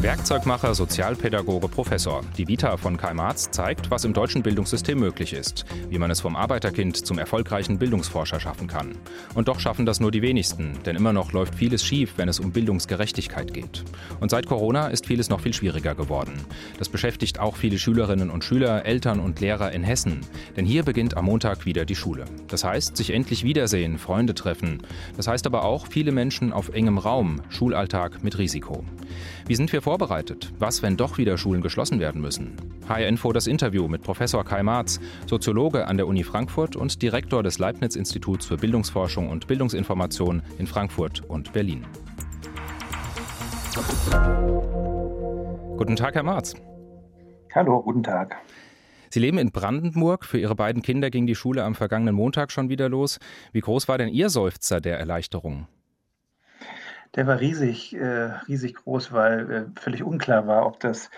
Werkzeugmacher, Sozialpädagoge, Professor. Die Vita von Karl Marx zeigt, was im deutschen Bildungssystem möglich ist, wie man es vom Arbeiterkind zum erfolgreichen Bildungsforscher schaffen kann. Und doch schaffen das nur die wenigsten, denn immer noch läuft vieles schief, wenn es um Bildungsgerechtigkeit geht. Und seit Corona ist vieles noch viel schwieriger geworden. Das beschäftigt auch viele Schülerinnen und Schüler, Eltern und Lehrer in Hessen, denn hier beginnt am Montag wieder die Schule. Das heißt, sich endlich wiedersehen, Freunde treffen. Das heißt aber auch viele Menschen auf engem Raum, Schulalltag mit Risiko. Wie sind wir vorbereitet? Was, wenn doch wieder Schulen geschlossen werden müssen? HR Info das Interview mit Professor Kai Marz, Soziologe an der Uni Frankfurt und Direktor des Leibniz-Instituts für Bildungsforschung und Bildungsinformation in Frankfurt und Berlin. Guten Tag, Herr Marz. Hallo, guten Tag. Sie leben in Brandenburg. Für Ihre beiden Kinder ging die Schule am vergangenen Montag schon wieder los. Wie groß war denn Ihr Seufzer der Erleichterung? Der war riesig, äh, riesig groß, weil äh, völlig unklar war, ob das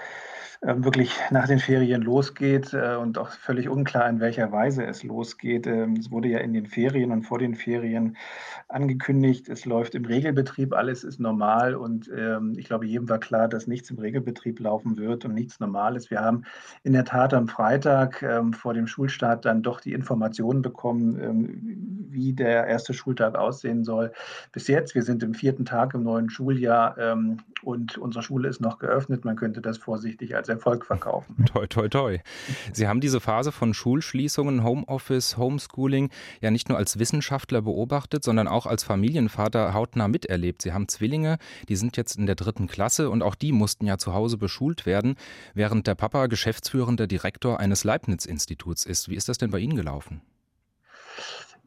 wirklich nach den Ferien losgeht äh, und auch völlig unklar, in welcher Weise es losgeht. Ähm, es wurde ja in den Ferien und vor den Ferien angekündigt, es läuft im Regelbetrieb, alles ist normal und ähm, ich glaube, jedem war klar, dass nichts im Regelbetrieb laufen wird und nichts normal ist. Wir haben in der Tat am Freitag ähm, vor dem Schulstart dann doch die Informationen bekommen, wie der erste Schultag aussehen soll. Bis jetzt, wir sind im vierten Tag im neuen Schuljahr ähm, und unsere Schule ist noch geöffnet. Man könnte das vorsichtig als Erfolg verkaufen. Toi, toi, toi. Sie haben diese Phase von Schulschließungen, Homeoffice, Homeschooling ja nicht nur als Wissenschaftler beobachtet, sondern auch als Familienvater hautnah miterlebt. Sie haben Zwillinge, die sind jetzt in der dritten Klasse und auch die mussten ja zu Hause beschult werden, während der Papa geschäftsführender Direktor eines Leibniz-Instituts ist. Wie ist das denn bei Ihnen gelaufen?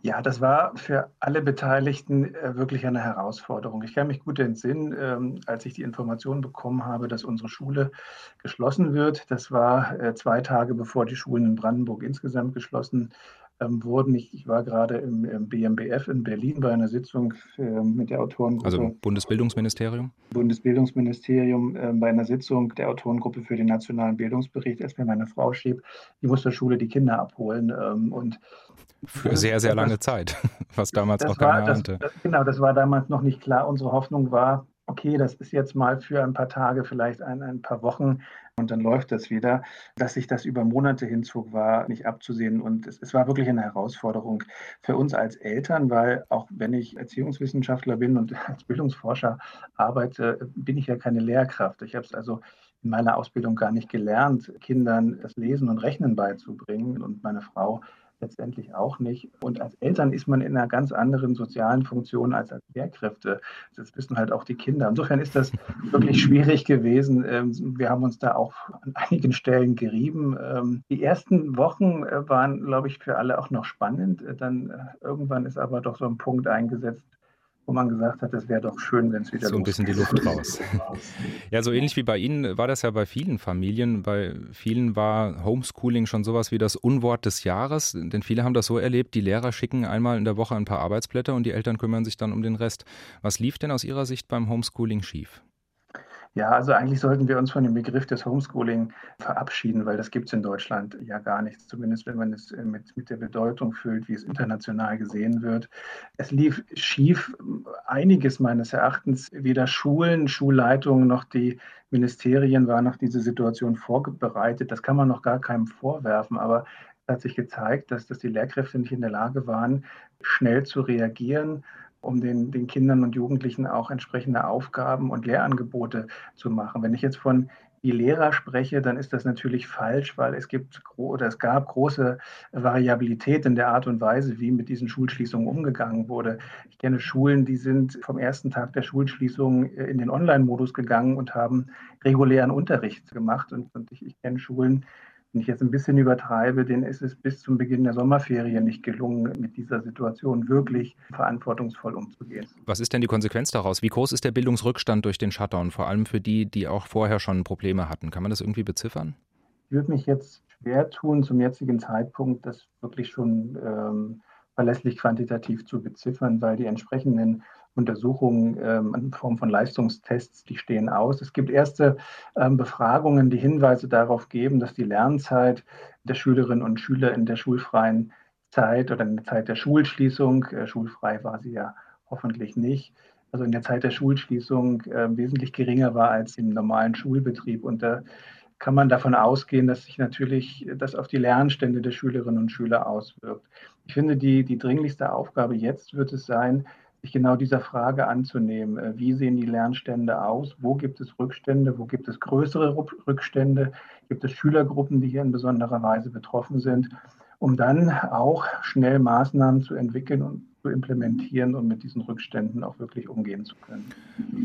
Ja, das war für alle Beteiligten äh, wirklich eine Herausforderung. Ich kann mich gut entsinnen, ähm, als ich die Information bekommen habe, dass unsere Schule geschlossen wird. Das war äh, zwei Tage bevor die Schulen in Brandenburg insgesamt geschlossen ähm, wurden. Ich, ich, war gerade im, im, BMBF in Berlin bei einer Sitzung äh, mit der Autorengruppe. Also Bundesbildungsministerium? Bundesbildungsministerium äh, bei einer Sitzung der Autorengruppe für den nationalen Bildungsbericht, als mir meine Frau schrieb, die muss der Schule die Kinder abholen. Ähm, und für sehr, sehr lange Zeit, was damals noch keiner ahnte. Genau, das war damals noch nicht klar. Unsere Hoffnung war, okay, das ist jetzt mal für ein paar Tage, vielleicht ein, ein paar Wochen und dann läuft das wieder. Dass sich das über Monate hinzog, war nicht abzusehen und es, es war wirklich eine Herausforderung für uns als Eltern, weil auch wenn ich Erziehungswissenschaftler bin und als Bildungsforscher arbeite, bin ich ja keine Lehrkraft. Ich habe es also in meiner Ausbildung gar nicht gelernt, Kindern das Lesen und Rechnen beizubringen und meine Frau letztendlich auch nicht. Und als Eltern ist man in einer ganz anderen sozialen Funktion als als Lehrkräfte. Das wissen halt auch die Kinder. Insofern ist das wirklich schwierig gewesen. Ähm, wir haben uns da auch an einigen Stellen gerieben. Ähm, die ersten Wochen äh, waren, glaube ich, für alle auch noch spannend. Äh, dann äh, irgendwann ist aber doch so ein Punkt eingesetzt, wo man gesagt hat, es wäre doch schön, wenn es wieder so ein bisschen die Luft raus. ja, so ähnlich wie bei Ihnen war das ja bei vielen Familien. Bei vielen war Homeschooling schon sowas wie das Unwort des Jahres, denn viele haben das so erlebt, die Lehrer schicken einmal in der Woche ein paar Arbeitsblätter und die Eltern kümmern sich dann um den Rest. Was lief denn aus Ihrer Sicht beim Homeschooling schief? Ja, also eigentlich sollten wir uns von dem Begriff des Homeschooling verabschieden, weil das gibt es in Deutschland ja gar nicht, zumindest wenn man es äh, mit, mit der Bedeutung füllt, wie es international gesehen wird. Es lief schief einiges meines Erachtens. Weder Schulen, Schulleitungen noch die Ministerien waren auf diese Situation vorbereitet. Das kann man noch gar keinem vorwerfen, aber es hat sich gezeigt, dass, dass die Lehrkräfte nicht in der Lage waren, schnell zu reagieren um den, den Kindern und Jugendlichen auch entsprechende Aufgaben und Lehrangebote zu machen. Wenn ich jetzt von die Lehrer spreche, dann ist das natürlich falsch, weil es gibt oder es gab große Variabilität in der Art und Weise, wie mit diesen Schulschließungen umgegangen wurde. Ich kenne Schulen, die sind vom ersten Tag der Schulschließung in den Online-Modus gegangen und haben regulären Unterricht gemacht. Und, und ich, ich kenne Schulen, wenn ich jetzt ein bisschen übertreibe, denen ist es bis zum Beginn der Sommerferien nicht gelungen, mit dieser Situation wirklich verantwortungsvoll umzugehen. Was ist denn die Konsequenz daraus? Wie groß ist der Bildungsrückstand durch den Shutdown, vor allem für die, die auch vorher schon Probleme hatten? Kann man das irgendwie beziffern? Ich würde mich jetzt schwer tun, zum jetzigen Zeitpunkt das wirklich schon ähm, verlässlich quantitativ zu beziffern, weil die entsprechenden Untersuchungen ähm, in Form von Leistungstests, die stehen aus. Es gibt erste ähm, Befragungen, die Hinweise darauf geben, dass die Lernzeit der Schülerinnen und Schüler in der schulfreien Zeit oder in der Zeit der Schulschließung, äh, schulfrei war sie ja hoffentlich nicht, also in der Zeit der Schulschließung äh, wesentlich geringer war als im normalen Schulbetrieb. Und da kann man davon ausgehen, dass sich natürlich das auf die Lernstände der Schülerinnen und Schüler auswirkt. Ich finde, die, die dringlichste Aufgabe jetzt wird es sein, sich genau dieser Frage anzunehmen. Äh, wie sehen die Lernstände aus? Wo gibt es Rückstände? Wo gibt es größere Rückstände? Gibt es Schülergruppen, die hier in besonderer Weise betroffen sind? Um dann auch schnell Maßnahmen zu entwickeln und zu implementieren und mit diesen Rückständen auch wirklich umgehen zu können.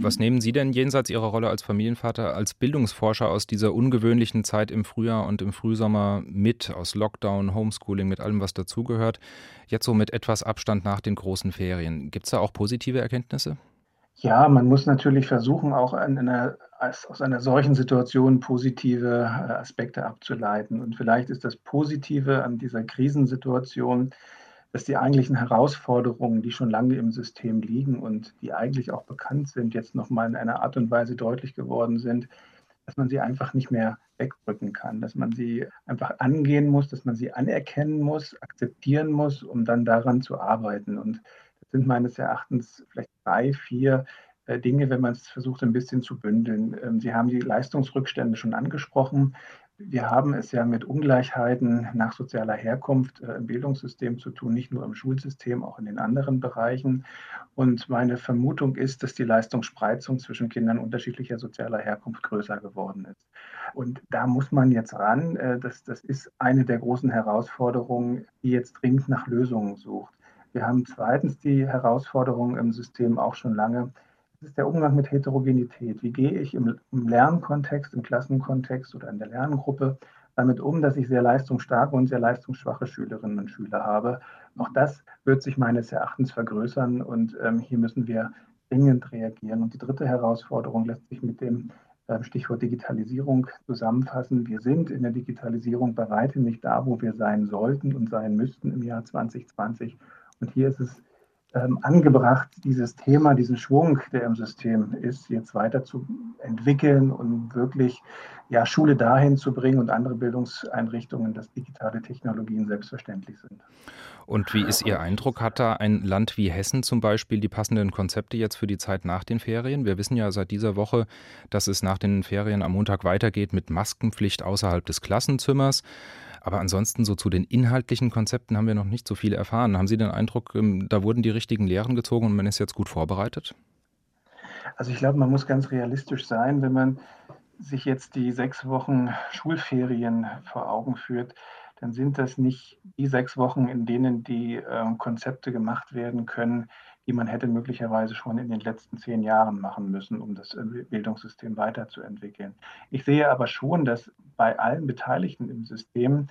Was nehmen Sie denn jenseits Ihrer Rolle als Familienvater, als Bildungsforscher aus dieser ungewöhnlichen Zeit im Frühjahr und im Frühsommer mit, aus Lockdown, Homeschooling, mit allem, was dazugehört, jetzt so mit etwas Abstand nach den großen Ferien? Gibt es da auch positive Erkenntnisse? Ja, man muss natürlich versuchen, auch einer, aus einer solchen Situation positive äh, Aspekte abzuleiten. Und vielleicht ist das Positive an dieser Krisensituation, dass die eigentlichen Herausforderungen, die schon lange im System liegen und die eigentlich auch bekannt sind, jetzt nochmal in einer Art und Weise deutlich geworden sind, dass man sie einfach nicht mehr wegdrücken kann, dass man sie einfach angehen muss, dass man sie anerkennen muss, akzeptieren muss, um dann daran zu arbeiten. Und das sind meines Erachtens vielleicht drei, vier äh, Dinge, wenn man es versucht, ein bisschen zu bündeln. Ähm, sie haben die Leistungsrückstände schon angesprochen. Wir haben es ja mit Ungleichheiten nach sozialer Herkunft äh, im Bildungssystem zu tun, nicht nur im Schulsystem, auch in den anderen Bereichen. Und meine Vermutung ist, dass die Leistungsspreizung zwischen Kindern unterschiedlicher sozialer Herkunft größer geworden ist. Und da muss man jetzt ran. Äh, das, das ist eine der großen Herausforderungen, die jetzt dringend nach Lösungen sucht. Wir haben zweitens die Herausforderung im System auch schon lange, das ist der Umgang mit Heterogenität. Wie gehe ich im, im Lernkontext, im Klassenkontext oder in der Lerngruppe damit um, dass ich sehr leistungsstarke und sehr leistungsschwache Schülerinnen und Schüler habe. Auch das wird sich meines Erachtens vergrößern und ähm, hier müssen wir dringend reagieren. Und die dritte Herausforderung lässt sich mit dem ähm, Stichwort Digitalisierung zusammenfassen. Wir sind in der Digitalisierung bei weitem nicht da, wo wir sein sollten und sein müssten im Jahr 2020. Und hier ist es ähm, angebracht, dieses Thema, diesen Schwung, der im System ist, jetzt weiter zu entwickeln und wirklich ja, Schule dahin zu bringen und andere Bildungseinrichtungen, dass digitale Technologien selbstverständlich sind. Und wie ist Ihr Eindruck? Hat da ein Land wie Hessen zum Beispiel die passenden Konzepte jetzt für die Zeit nach den Ferien? Wir wissen ja seit dieser Woche, dass es nach den Ferien am Montag weitergeht mit Maskenpflicht außerhalb des Klassenzimmers. Aber ansonsten so zu den inhaltlichen Konzepten haben wir noch nicht so viel erfahren. Haben Sie den Eindruck, ähm, da wurden die richtigen Lehren gezogen und man ist jetzt gut vorbereitet? Also ich glaube, man muss ganz realistisch sein, wenn man sich jetzt die sechs Wochen Schulferien vor Augen führt, dann sind das nicht die sechs Wochen, in denen die äh, Konzepte gemacht werden können, die man hätte möglicherweise schon in den letzten zehn Jahren machen müssen, um das äh, Bildungssystem weiterzuentwickeln. Ich sehe aber schon, dass bei allen Beteiligten im System,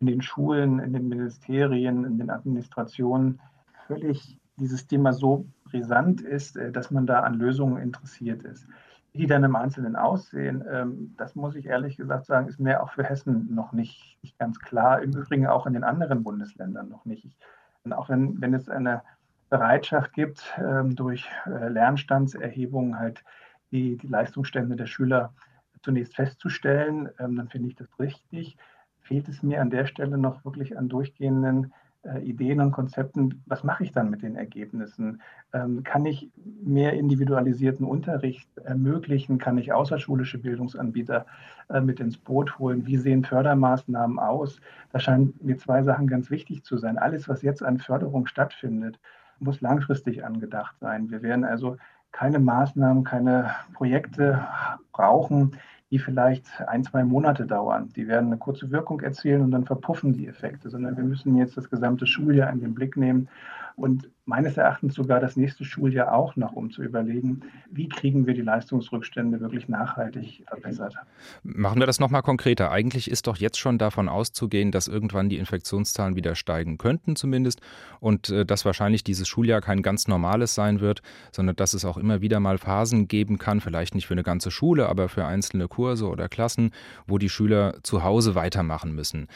in den Schulen, in den Ministerien, in den Administrationen, völlig dieses Thema so brisant ist, äh, dass man da an Lösungen interessiert ist. Wie die dann im Einzelnen aussehen, ähm, das muss ich ehrlich gesagt sagen, ist mir auch für Hessen noch nicht, ganz klar. Im Übrigen auch in den anderen Bundesländern noch nicht. Und auch wenn, wenn es eine Bereitschaft gibt, ähm, durch äh, Lernstandserhebungen halt die, die Leistungsstände der Schüler zunächst festzustellen, ähm, dann finde ich das richtig. Fehlt es mir an der Stelle noch wirklich an durchgehenden äh, Ideen und Konzepten, was mache ich dann mit den Ergebnissen? Ähm, kann ich mehr individualisierten Unterricht ermöglichen? Kann ich außerschulische Bildungsanbieter äh, mit ins Boot holen? Wie sehen Fördermaßnahmen aus? Da scheinen mir zwei Sachen ganz wichtig zu sein. Alles, was jetzt an Förderung stattfindet, muss langfristig angedacht sein. Wir werden also keine Maßnahmen, keine Projekte brauchen, die vielleicht ein, zwei Monate dauern. Die werden eine kurze Wirkung erzielen und dann verpuffen die Effekte, sondern wir müssen jetzt das gesamte Schuljahr in den Blick nehmen und meines Erachtens sogar das nächste Schuljahr auch noch, um zu überlegen, wie kriegen wir die Leistungsrückstände wirklich nachhaltig verbessert. Machen wir das nochmal konkreter. Eigentlich ist doch jetzt schon davon auszugehen, dass irgendwann die Infektionszahlen wieder steigen könnten zumindest und äh, dass wahrscheinlich dieses Schuljahr kein ganz normales sein wird, sondern dass es auch immer wieder mal Phasen geben kann, vielleicht nicht für eine ganze Schule, aber für einzelne Kurse oder Klassen, wo die Schüler zu Hause weitermachen müssen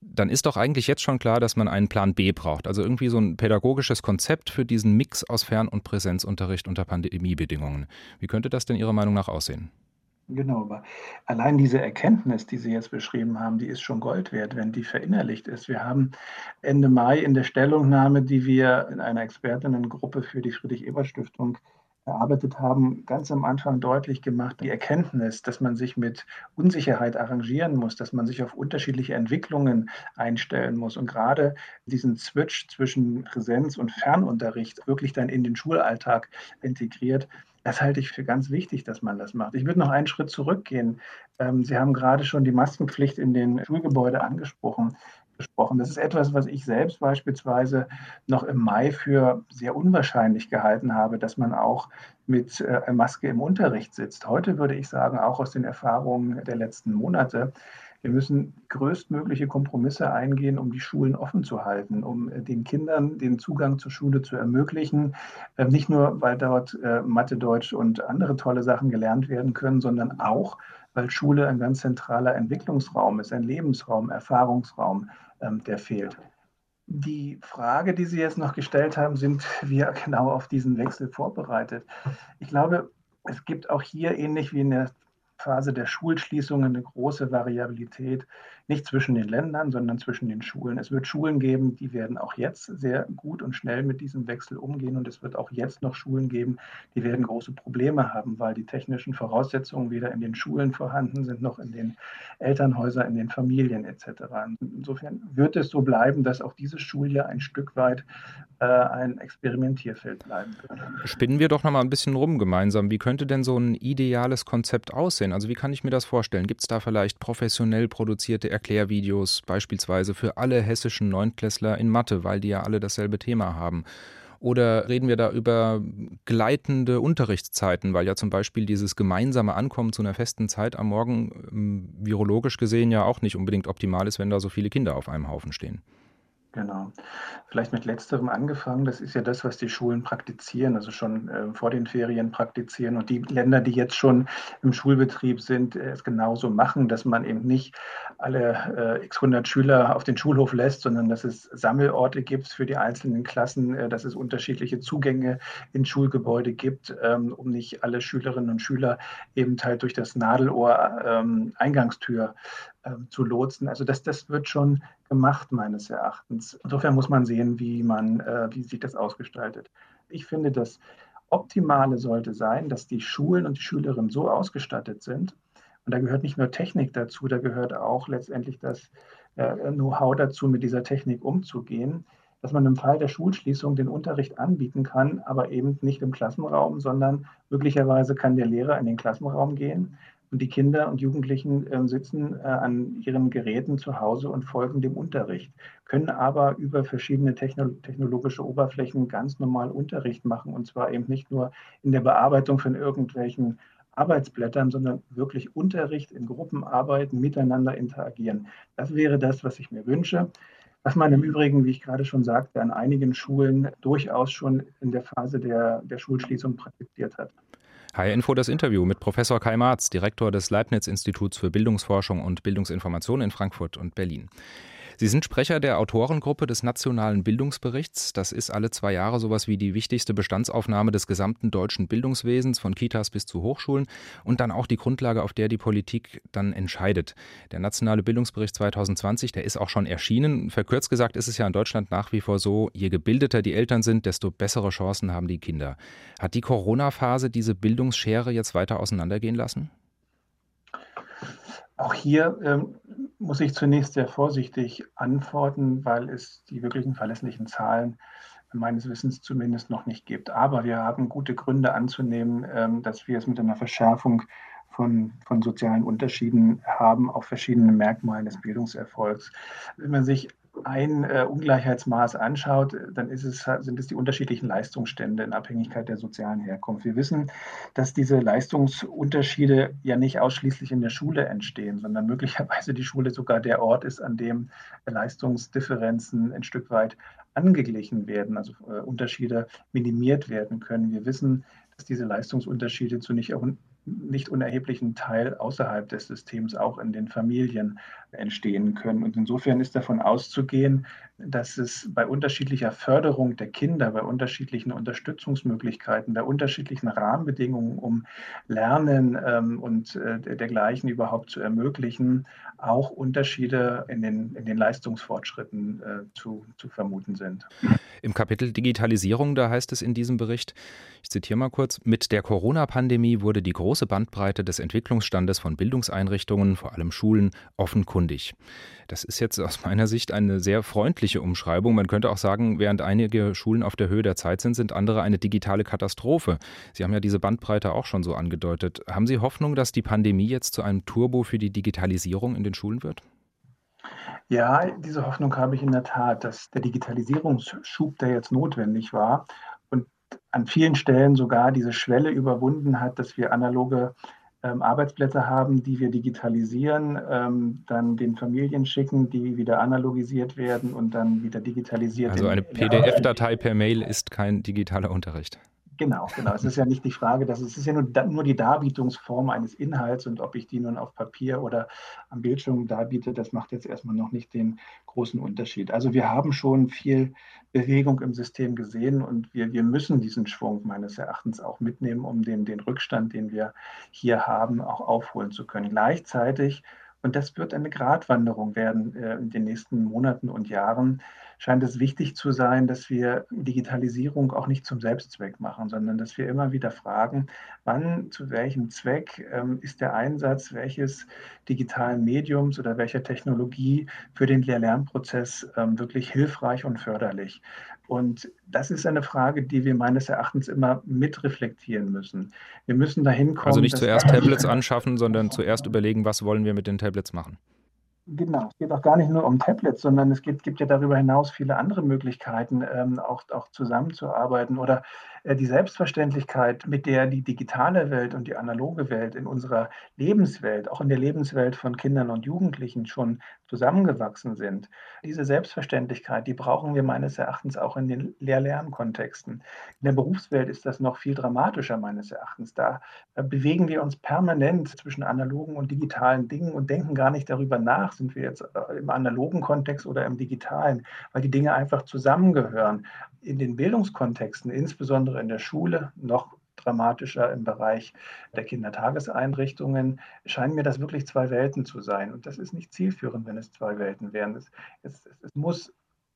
dann ist doch eigentlich jetzt schon klar, dass man einen Plan B braucht. Also irgendwie so ein pädagogisches Konzept für diesen Mix aus Fern- und Präsenzunterricht unter Pandemiebedingungen. Wie könnte das denn Ihrer Meinung nach aussehen? Genau, aber allein diese Erkenntnis, die Sie jetzt beschrieben haben, die ist schon Gold wert, wenn die verinnerlicht ist. Wir haben Ende Mai in der Stellungnahme, die wir in einer Expertinnengruppe für die Friedrich-Ebert-Stiftung erarbeitet haben, ganz am Anfang deutlich gemacht, die Erkenntnis, dass man sich mit Unsicherheit arrangieren muss, dass man sich auf unterschiedliche Entwicklungen einstellen muss und gerade diesen Switch zwischen Präsenz und Fernunterricht wirklich dann in den Schulalltag integriert, das halte ich für ganz wichtig, dass man das macht. Ich würde noch einen Schritt zurückgehen. Ähm, Sie haben gerade schon die Maskenpflicht in den Schulgebäuden angesprochen. Gesprochen. Das ist etwas, was ich selbst beispielsweise noch im Mai für sehr unwahrscheinlich gehalten habe, dass man auch mit äh, Maske im Unterricht sitzt. Heute würde ich sagen, auch aus den Erfahrungen der letzten Monate, wir müssen größtmögliche Kompromisse eingehen, um die Schulen offen zu halten, um äh, den Kindern den Zugang zur Schule zu ermöglichen. Äh, nicht nur, weil dort äh, Mathe, Deutsch und andere tolle Sachen gelernt werden können, sondern auch, weil Schule ein ganz zentraler Entwicklungsraum ist, ein Lebensraum, Erfahrungsraum, ähm, der fehlt. Die Frage, die Sie jetzt noch gestellt haben, sind wir genau auf diesen Wechsel vorbereitet? Ich glaube, es gibt auch hier ähnlich wie in der Phase der Schulschließungen eine große Variabilität, nicht zwischen den Ländern, sondern zwischen den Schulen. Es wird Schulen geben, die werden auch jetzt sehr gut und schnell mit diesem Wechsel umgehen und es wird auch jetzt noch Schulen geben, die werden große Probleme haben, weil die technischen Voraussetzungen weder in den Schulen vorhanden sind, noch in den Elternhäusern, in den Familien etc. Insofern wird es so bleiben, dass auch dieses Schuljahr ein Stück weit äh, ein Experimentierfeld bleiben wird. Spinnen wir doch noch mal ein bisschen rum gemeinsam. Wie könnte denn so ein ideales Konzept aussehen? Also wie kann ich mir das vorstellen? Gibt es da vielleicht professionell produzierte Erklärvideos beispielsweise für alle hessischen Neunklässler in Mathe, weil die ja alle dasselbe Thema haben. Oder reden wir da über gleitende Unterrichtszeiten, weil ja zum Beispiel dieses gemeinsame Ankommen zu einer festen Zeit am Morgen ähm, virologisch gesehen ja auch nicht unbedingt optimal ist, wenn da so viele Kinder auf einem Haufen stehen. Genau. Vielleicht mit letzterem angefangen. Das ist ja das, was die Schulen praktizieren, also schon äh, vor den Ferien praktizieren. Und die Länder, die jetzt schon im Schulbetrieb sind, äh, es genauso machen, dass man eben nicht alle äh, x 100 Schüler auf den Schulhof lässt, sondern dass es Sammelorte gibt für die einzelnen Klassen, äh, dass es unterschiedliche Zugänge in Schulgebäude gibt, ähm, um nicht alle Schülerinnen und Schüler eben halt durch das Nadelohr ähm, Eingangstür ähm, zu lotsen. Also das, das wird schon gemacht, meines Erachtens. Insofern muss man sehen, wie, man, äh, wie sich das ausgestaltet. Ich finde, das Optimale sollte sein, dass die Schulen und die Schülerinnen so ausgestattet sind, und da gehört nicht nur Technik dazu, da gehört auch letztendlich das äh, Know-how dazu, mit dieser Technik umzugehen, dass man im Fall der Schulschließung den Unterricht anbieten kann, aber eben nicht im Klassenraum, sondern möglicherweise kann der Lehrer in den Klassenraum gehen und die Kinder und Jugendlichen äh, sitzen äh, an ihren Geräten zu Hause und folgen dem Unterricht, können aber über verschiedene techno technologische Oberflächen ganz normal Unterricht machen. Und zwar eben nicht nur in der Bearbeitung von irgendwelchen Arbeitsblättern, sondern wirklich Unterricht in Gruppenarbeiten, miteinander interagieren. Das wäre das, was ich mir wünsche. Was man im Übrigen, wie ich gerade schon sagte, an einigen Schulen durchaus schon in der Phase der, der Schulschließung praktiziert hat. HR Info das Interview mit Professor Kai Marz, Direktor des Leibniz-Instituts für Bildungsforschung und Bildungsinformation in Frankfurt und Berlin. Sie sind Sprecher der Autorengruppe des Nationalen Bildungsberichts. Das ist alle zwei Jahre sowas wie die wichtigste Bestandsaufnahme des gesamten deutschen Bildungswesens, von Kitas bis zu Hochschulen und dann auch die Grundlage, auf der die Politik dann entscheidet. Der Nationale Bildungsbericht 2020, der ist auch schon erschienen. Verkürzt gesagt ist es ja in Deutschland nach wie vor so, je gebildeter die Eltern sind, desto bessere Chancen haben die Kinder. Hat die Corona-Phase diese Bildungsschere jetzt weiter auseinandergehen lassen? Auch hier ähm, muss ich zunächst sehr vorsichtig antworten, weil es die wirklichen verlässlichen Zahlen meines Wissens zumindest noch nicht gibt. Aber wir haben gute Gründe anzunehmen, ähm, dass wir es mit einer Verschärfung von, von sozialen Unterschieden haben auf verschiedene Merkmale des Bildungserfolgs. Wenn man sich ein äh, Ungleichheitsmaß anschaut, dann es, sind es die unterschiedlichen Leistungsstände in Abhängigkeit der sozialen Herkunft. Wir wissen, dass diese Leistungsunterschiede ja nicht ausschließlich in der Schule entstehen, sondern möglicherweise die Schule sogar der Ort ist, an dem Leistungsdifferenzen ein Stück weit angeglichen werden, also äh, Unterschiede minimiert werden können. Wir wissen, dass diese Leistungsunterschiede zu nicht, nicht unerheblichen Teil außerhalb des Systems auch in den Familien entstehen können. Und insofern ist davon auszugehen, dass es bei unterschiedlicher Förderung der Kinder, bei unterschiedlichen Unterstützungsmöglichkeiten, bei unterschiedlichen Rahmenbedingungen, um Lernen ähm, und äh, dergleichen überhaupt zu ermöglichen, auch Unterschiede in den, in den Leistungsfortschritten äh, zu, zu vermuten sind. Im Kapitel Digitalisierung, da heißt es in diesem Bericht, ich zitiere mal kurz, mit der Corona-Pandemie wurde die große Bandbreite des Entwicklungsstandes von Bildungseinrichtungen, vor allem Schulen, offenkundig. Das ist jetzt aus meiner Sicht eine sehr freundliche Umschreibung. Man könnte auch sagen, während einige Schulen auf der Höhe der Zeit sind, sind andere eine digitale Katastrophe. Sie haben ja diese Bandbreite auch schon so angedeutet. Haben Sie Hoffnung, dass die Pandemie jetzt zu einem Turbo für die Digitalisierung in den Schulen wird? Ja, diese Hoffnung habe ich in der Tat, dass der Digitalisierungsschub, der jetzt notwendig war und an vielen Stellen sogar diese Schwelle überwunden hat, dass wir analoge Arbeitsplätze haben, die wir digitalisieren, ähm, dann den Familien schicken, die wieder analogisiert werden und dann wieder digitalisiert. Also eine PDF-Datei per Mail ist kein digitaler Unterricht. Genau, genau. Es ist ja nicht die Frage, dass es ist ja nur, nur die Darbietungsform eines Inhalts und ob ich die nun auf Papier oder am Bildschirm darbiete, das macht jetzt erstmal noch nicht den großen Unterschied. Also wir haben schon viel Bewegung im System gesehen und wir, wir müssen diesen Schwung meines Erachtens auch mitnehmen, um den, den Rückstand, den wir hier haben, auch aufholen zu können. Gleichzeitig und das wird eine Gratwanderung werden äh, in den nächsten Monaten und Jahren. Scheint es wichtig zu sein, dass wir Digitalisierung auch nicht zum Selbstzweck machen, sondern dass wir immer wieder fragen, wann, zu welchem Zweck ähm, ist der Einsatz welches digitalen Mediums oder welcher Technologie für den Lehr-Lernprozess ähm, wirklich hilfreich und förderlich. Und das ist eine Frage, die wir meines Erachtens immer mitreflektieren müssen. Wir müssen dahin kommen. Also nicht zuerst Tablets anschaffen, sondern zuerst überlegen, was wollen wir mit den Tablets machen. Genau, es geht auch gar nicht nur um Tablets, sondern es gibt, gibt ja darüber hinaus viele andere Möglichkeiten, ähm, auch, auch zusammenzuarbeiten oder die Selbstverständlichkeit, mit der die digitale Welt und die analoge Welt in unserer Lebenswelt, auch in der Lebenswelt von Kindern und Jugendlichen schon zusammengewachsen sind. Diese Selbstverständlichkeit, die brauchen wir meines Erachtens auch in den Lehr-Lern-Kontexten. In der Berufswelt ist das noch viel dramatischer meines Erachtens. Da äh, bewegen wir uns permanent zwischen analogen und digitalen Dingen und denken gar nicht darüber nach, sind wir jetzt äh, im analogen Kontext oder im digitalen, weil die Dinge einfach zusammengehören. In den Bildungskontexten, insbesondere in der Schule, noch dramatischer im Bereich der Kindertageseinrichtungen, scheinen mir das wirklich zwei Welten zu sein. Und das ist nicht zielführend, wenn es zwei Welten wären. Es, es, es muss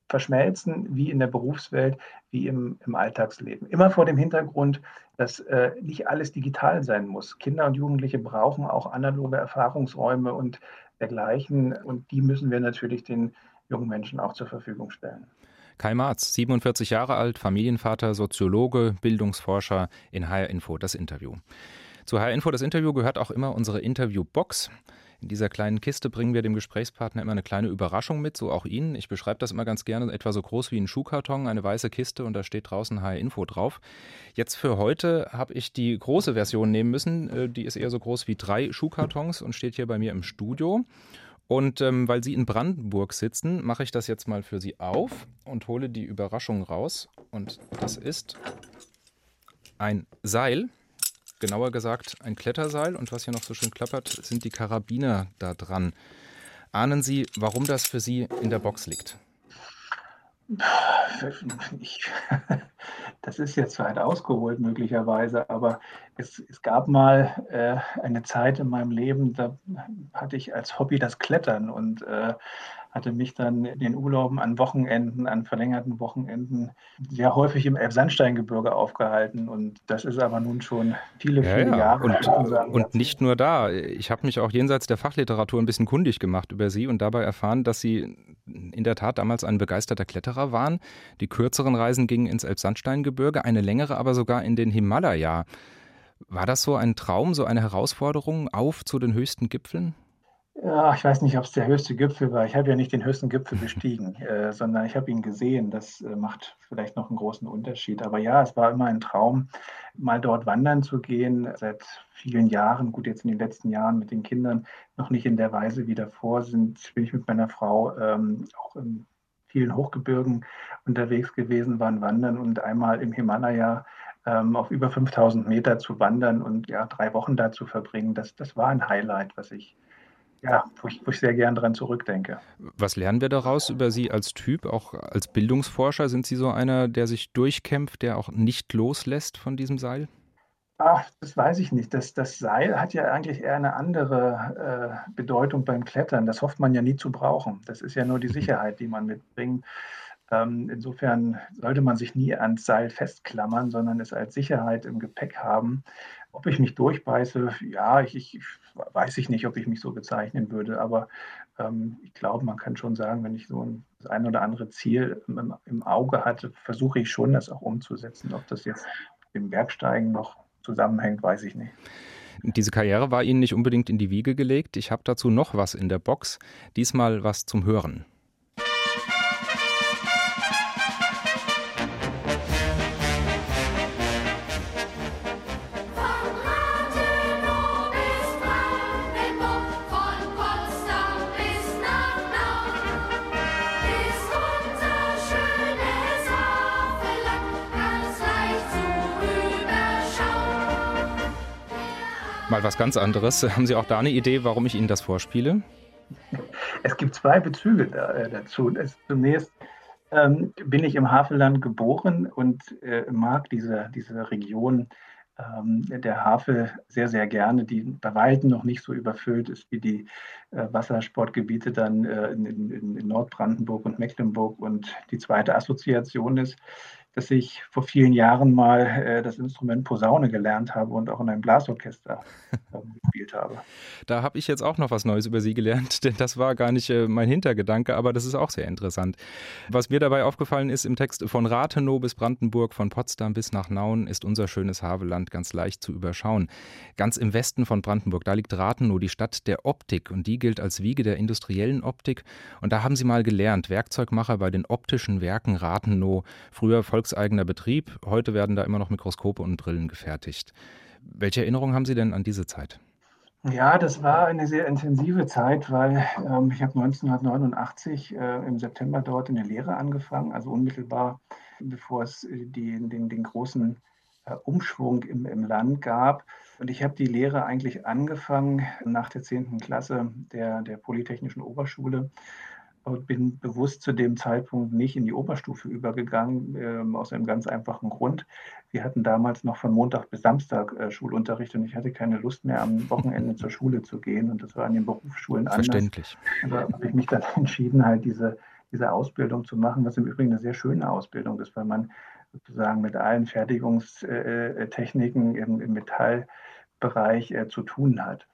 verschmelzen, wie in der Berufswelt, wie im, im Alltagsleben. Immer vor dem Hintergrund, dass äh, nicht alles digital sein muss. Kinder und Jugendliche brauchen auch analoge Erfahrungsräume und dergleichen. Und die müssen wir natürlich den jungen Menschen auch zur Verfügung stellen. Kai Marz, 47 Jahre alt, Familienvater, Soziologe, Bildungsforscher in HR Info das Interview. Zu HR Info das Interview gehört auch immer unsere Interviewbox. In dieser kleinen Kiste bringen wir dem Gesprächspartner immer eine kleine Überraschung mit, so auch Ihnen. Ich beschreibe das immer ganz gerne, etwa so groß wie ein Schuhkarton, eine weiße Kiste und da steht draußen HR Info drauf. Jetzt für heute habe ich die große Version nehmen müssen. Äh, die ist eher so groß wie drei Schuhkartons und steht hier bei mir im Studio. Und ähm, weil Sie in Brandenburg sitzen, mache ich das jetzt mal für Sie auf und hole die Überraschung raus. Und das ist ein Seil, genauer gesagt ein Kletterseil. Und was hier noch so schön klappert, sind die Karabiner da dran. Ahnen Sie, warum das für Sie in der Box liegt? Ich, das ist jetzt weit ausgeholt möglicherweise, aber es, es gab mal äh, eine Zeit in meinem Leben, da hatte ich als Hobby das Klettern und äh, hatte mich dann in den Urlauben an Wochenenden, an verlängerten Wochenenden sehr häufig im Elbsandsteingebirge aufgehalten. Und das ist aber nun schon viele, ja, viele ja. Jahre. Und, und nicht nur da. Ich habe mich auch jenseits der Fachliteratur ein bisschen kundig gemacht über Sie und dabei erfahren, dass Sie in der Tat damals ein begeisterter Kletterer waren. Die kürzeren Reisen gingen ins Elbsandsteingebirge, eine längere aber sogar in den Himalaya. War das so ein Traum, so eine Herausforderung auf zu den höchsten Gipfeln? Ja, ich weiß nicht, ob es der höchste Gipfel war. Ich habe ja nicht den höchsten Gipfel bestiegen, äh, sondern ich habe ihn gesehen. Das äh, macht vielleicht noch einen großen Unterschied. Aber ja, es war immer ein Traum, mal dort wandern zu gehen. Seit vielen Jahren, gut jetzt in den letzten Jahren mit den Kindern, noch nicht in der Weise wie davor sind, bin ich mit meiner Frau ähm, auch in vielen Hochgebirgen unterwegs gewesen, waren wandern und einmal im Himalaya ähm, auf über 5000 Meter zu wandern und ja, drei Wochen da zu verbringen. Das, das war ein Highlight, was ich ja, wo ich, wo ich sehr gern dran zurückdenke. Was lernen wir daraus über Sie als Typ, auch als Bildungsforscher? Sind Sie so einer, der sich durchkämpft, der auch nicht loslässt von diesem Seil? Ach, das weiß ich nicht. Das, das Seil hat ja eigentlich eher eine andere äh, Bedeutung beim Klettern. Das hofft man ja nie zu brauchen. Das ist ja nur die Sicherheit, die man mitbringt. Ähm, insofern sollte man sich nie ans Seil festklammern, sondern es als Sicherheit im Gepäck haben. Ob ich mich durchbeiße, ja, ich, ich weiß ich nicht, ob ich mich so bezeichnen würde, aber ähm, ich glaube, man kann schon sagen, wenn ich so ein, das ein oder andere Ziel im, im Auge hatte, versuche ich schon, das auch umzusetzen. Ob das jetzt dem Bergsteigen noch zusammenhängt, weiß ich nicht. Diese Karriere war Ihnen nicht unbedingt in die Wiege gelegt. Ich habe dazu noch was in der Box. Diesmal was zum Hören. Was ganz anderes. Haben Sie auch da eine Idee, warum ich Ihnen das vorspiele? Es gibt zwei Bezüge da, äh, dazu. Es, zunächst ähm, bin ich im Havelland geboren und äh, mag diese, diese Region ähm, der Havel sehr, sehr gerne, die bei weitem noch nicht so überfüllt ist wie die äh, Wassersportgebiete dann äh, in, in, in Nordbrandenburg und Mecklenburg. Und die zweite Assoziation ist, dass ich vor vielen Jahren mal äh, das Instrument Posaune gelernt habe und auch in einem Blasorchester äh, gespielt habe. Da habe ich jetzt auch noch was Neues über Sie gelernt, denn das war gar nicht äh, mein Hintergedanke, aber das ist auch sehr interessant. Was mir dabei aufgefallen ist im Text, von Rathenow bis Brandenburg, von Potsdam bis nach Nauen ist unser schönes Havelland ganz leicht zu überschauen. Ganz im Westen von Brandenburg, da liegt Rathenow, die Stadt der Optik und die gilt als Wiege der industriellen Optik. Und da haben Sie mal gelernt, Werkzeugmacher bei den optischen Werken Rathenow, früher Volks volkseigener Betrieb. Heute werden da immer noch Mikroskope und Brillen gefertigt. Welche Erinnerungen haben Sie denn an diese Zeit? Ja, das war eine sehr intensive Zeit, weil ähm, ich habe 1989 äh, im September dort in der Lehre angefangen, also unmittelbar bevor es äh, die, den, den großen äh, Umschwung im, im Land gab. Und ich habe die Lehre eigentlich angefangen nach der 10. Klasse der, der Polytechnischen Oberschule und bin bewusst zu dem Zeitpunkt nicht in die Oberstufe übergegangen, äh, aus einem ganz einfachen Grund. Wir hatten damals noch von Montag bis Samstag äh, Schulunterricht und ich hatte keine Lust mehr, am Wochenende zur Schule zu gehen. Und das war an den Berufsschulen anders. Verständlich. Da habe ich mich dann entschieden, halt diese, diese Ausbildung zu machen, was im Übrigen eine sehr schöne Ausbildung ist, weil man sozusagen mit allen Fertigungstechniken im, im Metallbereich äh, zu tun hat.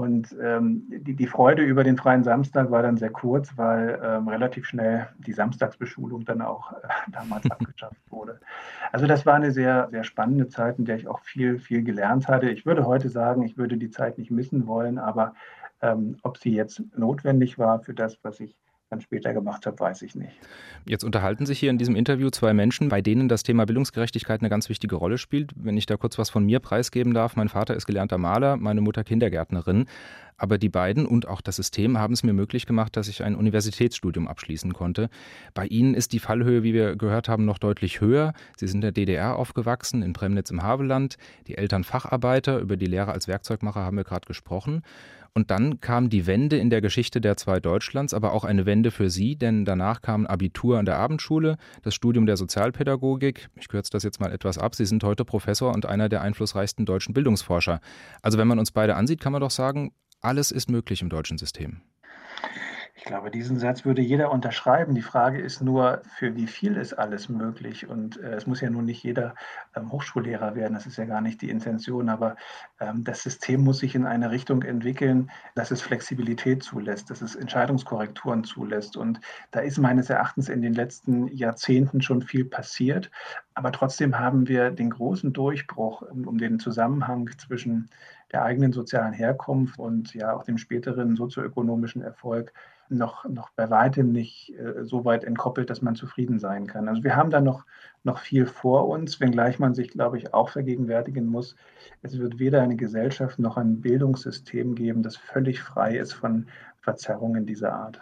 Und ähm, die, die, Freude über den freien Samstag war dann sehr kurz, weil ähm, relativ schnell die Samstagsbeschulung dann auch äh, damals abgeschafft wurde. Also das war eine sehr, sehr spannende Zeit, in der ich auch viel, viel gelernt hatte. Ich würde heute sagen, ich würde die Zeit nicht missen wollen, aber ähm, ob sie jetzt notwendig war für das, was ich dann später gemacht habe, weiß ich nicht. Jetzt unterhalten sich hier in diesem Interview zwei Menschen, bei denen das Thema Bildungsgerechtigkeit eine ganz wichtige Rolle spielt. Wenn ich da kurz was von mir preisgeben darf, mein Vater ist gelernter Maler, meine Mutter Kindergärtnerin. Aber die beiden und auch das System haben es mir möglich gemacht, dass ich ein Universitätsstudium abschließen konnte. Bei Ihnen ist die Fallhöhe, wie wir gehört haben, noch deutlich höher. Sie sind in der DDR aufgewachsen, in Premnitz im Havelland. Die Eltern Facharbeiter, über die Lehre als Werkzeugmacher haben wir gerade gesprochen. Und dann kam die Wende in der Geschichte der zwei Deutschlands, aber auch eine Wende für Sie, denn danach kam Abitur an der Abendschule, das Studium der Sozialpädagogik. Ich kürze das jetzt mal etwas ab. Sie sind heute Professor und einer der einflussreichsten deutschen Bildungsforscher. Also wenn man uns beide ansieht, kann man doch sagen, alles ist möglich im deutschen System. Ich glaube, diesen Satz würde jeder unterschreiben. Die Frage ist nur, für wie viel ist alles möglich? Und äh, es muss ja nun nicht jeder ähm, Hochschullehrer werden, das ist ja gar nicht die Intention, aber ähm, das System muss sich in eine Richtung entwickeln, dass es Flexibilität zulässt, dass es Entscheidungskorrekturen zulässt. Und da ist meines Erachtens in den letzten Jahrzehnten schon viel passiert. Aber trotzdem haben wir den großen Durchbruch um, um den Zusammenhang zwischen der eigenen sozialen Herkunft und ja auch dem späteren sozioökonomischen Erfolg noch, noch bei weitem nicht äh, so weit entkoppelt, dass man zufrieden sein kann. Also wir haben da noch, noch viel vor uns, wenngleich man sich, glaube ich, auch vergegenwärtigen muss, es wird weder eine Gesellschaft noch ein Bildungssystem geben, das völlig frei ist von, Verzerrungen dieser Art.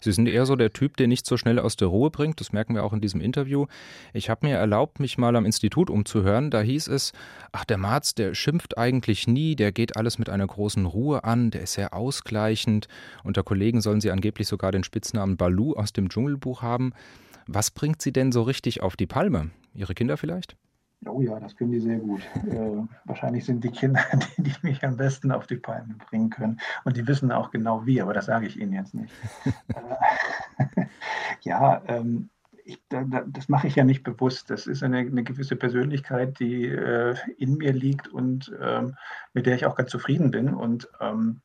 Sie sind eher so der Typ, der nicht so schnell aus der Ruhe bringt. Das merken wir auch in diesem Interview. Ich habe mir erlaubt, mich mal am Institut umzuhören. Da hieß es, ach, der Marz, der schimpft eigentlich nie, der geht alles mit einer großen Ruhe an, der ist sehr ausgleichend. Unter Kollegen sollen sie angeblich sogar den Spitznamen Balu aus dem Dschungelbuch haben. Was bringt sie denn so richtig auf die Palme? Ihre Kinder vielleicht? Oh ja, das können die sehr gut. äh, wahrscheinlich sind die Kinder, die, die, mich am besten auf die Palme bringen können. Und die wissen auch genau wie, aber das sage ich Ihnen jetzt nicht. äh, ja, ähm, ich, da, das mache ich ja nicht bewusst. Das ist eine, eine gewisse Persönlichkeit, die äh, in mir liegt und ähm, mit der ich auch ganz zufrieden bin. Und ähm,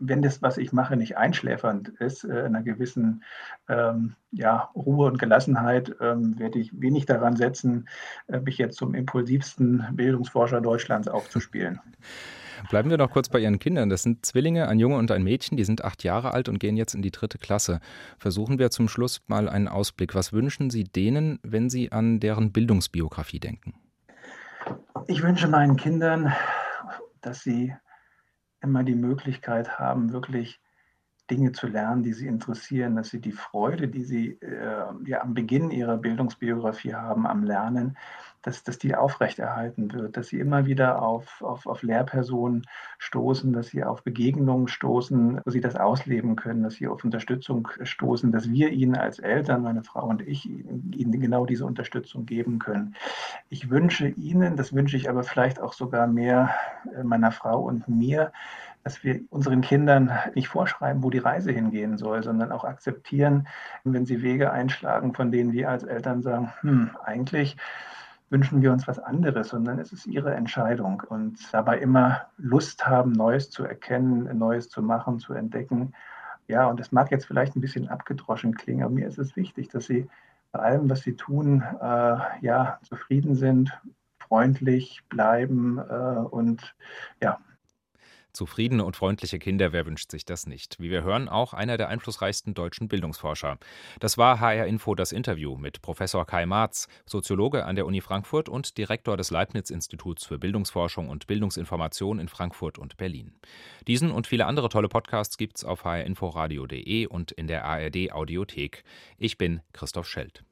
wenn das, was ich mache, nicht einschläfernd ist, äh, in einer gewissen ähm, ja, Ruhe und Gelassenheit, ähm, werde ich wenig daran setzen, äh, mich jetzt zum impulsivsten Bildungsforscher Deutschlands aufzuspielen. Bleiben wir noch kurz bei Ihren Kindern. Das sind Zwillinge, ein Junge und ein Mädchen, die sind acht Jahre alt und gehen jetzt in die dritte Klasse. Versuchen wir zum Schluss mal einen Ausblick. Was wünschen Sie denen, wenn Sie an deren Bildungsbiografie denken? Ich wünsche meinen Kindern, dass sie immer die Möglichkeit haben, wirklich Dinge zu lernen, die sie interessieren, dass sie die Freude, die sie äh, ja am Beginn ihrer Bildungsbiografie haben am Lernen, dass, dass die aufrechterhalten wird, dass sie immer wieder auf, auf, auf Lehrpersonen stoßen, dass sie auf Begegnungen stoßen, wo sie das ausleben können, dass sie auf Unterstützung stoßen, dass wir ihnen als Eltern, meine Frau und ich, ihnen genau diese Unterstützung geben können. Ich wünsche ihnen, das wünsche ich aber vielleicht auch sogar mehr äh, meiner Frau und mir, dass wir unseren Kindern nicht vorschreiben, wo die Reise hingehen soll, sondern auch akzeptieren, wenn sie Wege einschlagen, von denen wir als Eltern sagen, hm, eigentlich wünschen wir uns was anderes, sondern es ist ihre Entscheidung und dabei immer Lust haben, Neues zu erkennen, Neues zu machen, zu entdecken. Ja, und es mag jetzt vielleicht ein bisschen abgedroschen klingen, aber mir ist es wichtig, dass sie bei allem, was sie tun, äh, ja, zufrieden sind, freundlich bleiben äh, und ja, Zufriedene und freundliche Kinder, wer wünscht sich das nicht? Wie wir hören, auch einer der einflussreichsten deutschen Bildungsforscher. Das war HR Info das Interview mit Professor Kai Marz, Soziologe an der Uni Frankfurt und Direktor des Leibniz-Instituts für Bildungsforschung und Bildungsinformation in Frankfurt und Berlin. Diesen und viele andere tolle Podcasts gibt's auf hrinforadio.de und in der ARD Audiothek. Ich bin Christoph Schelt.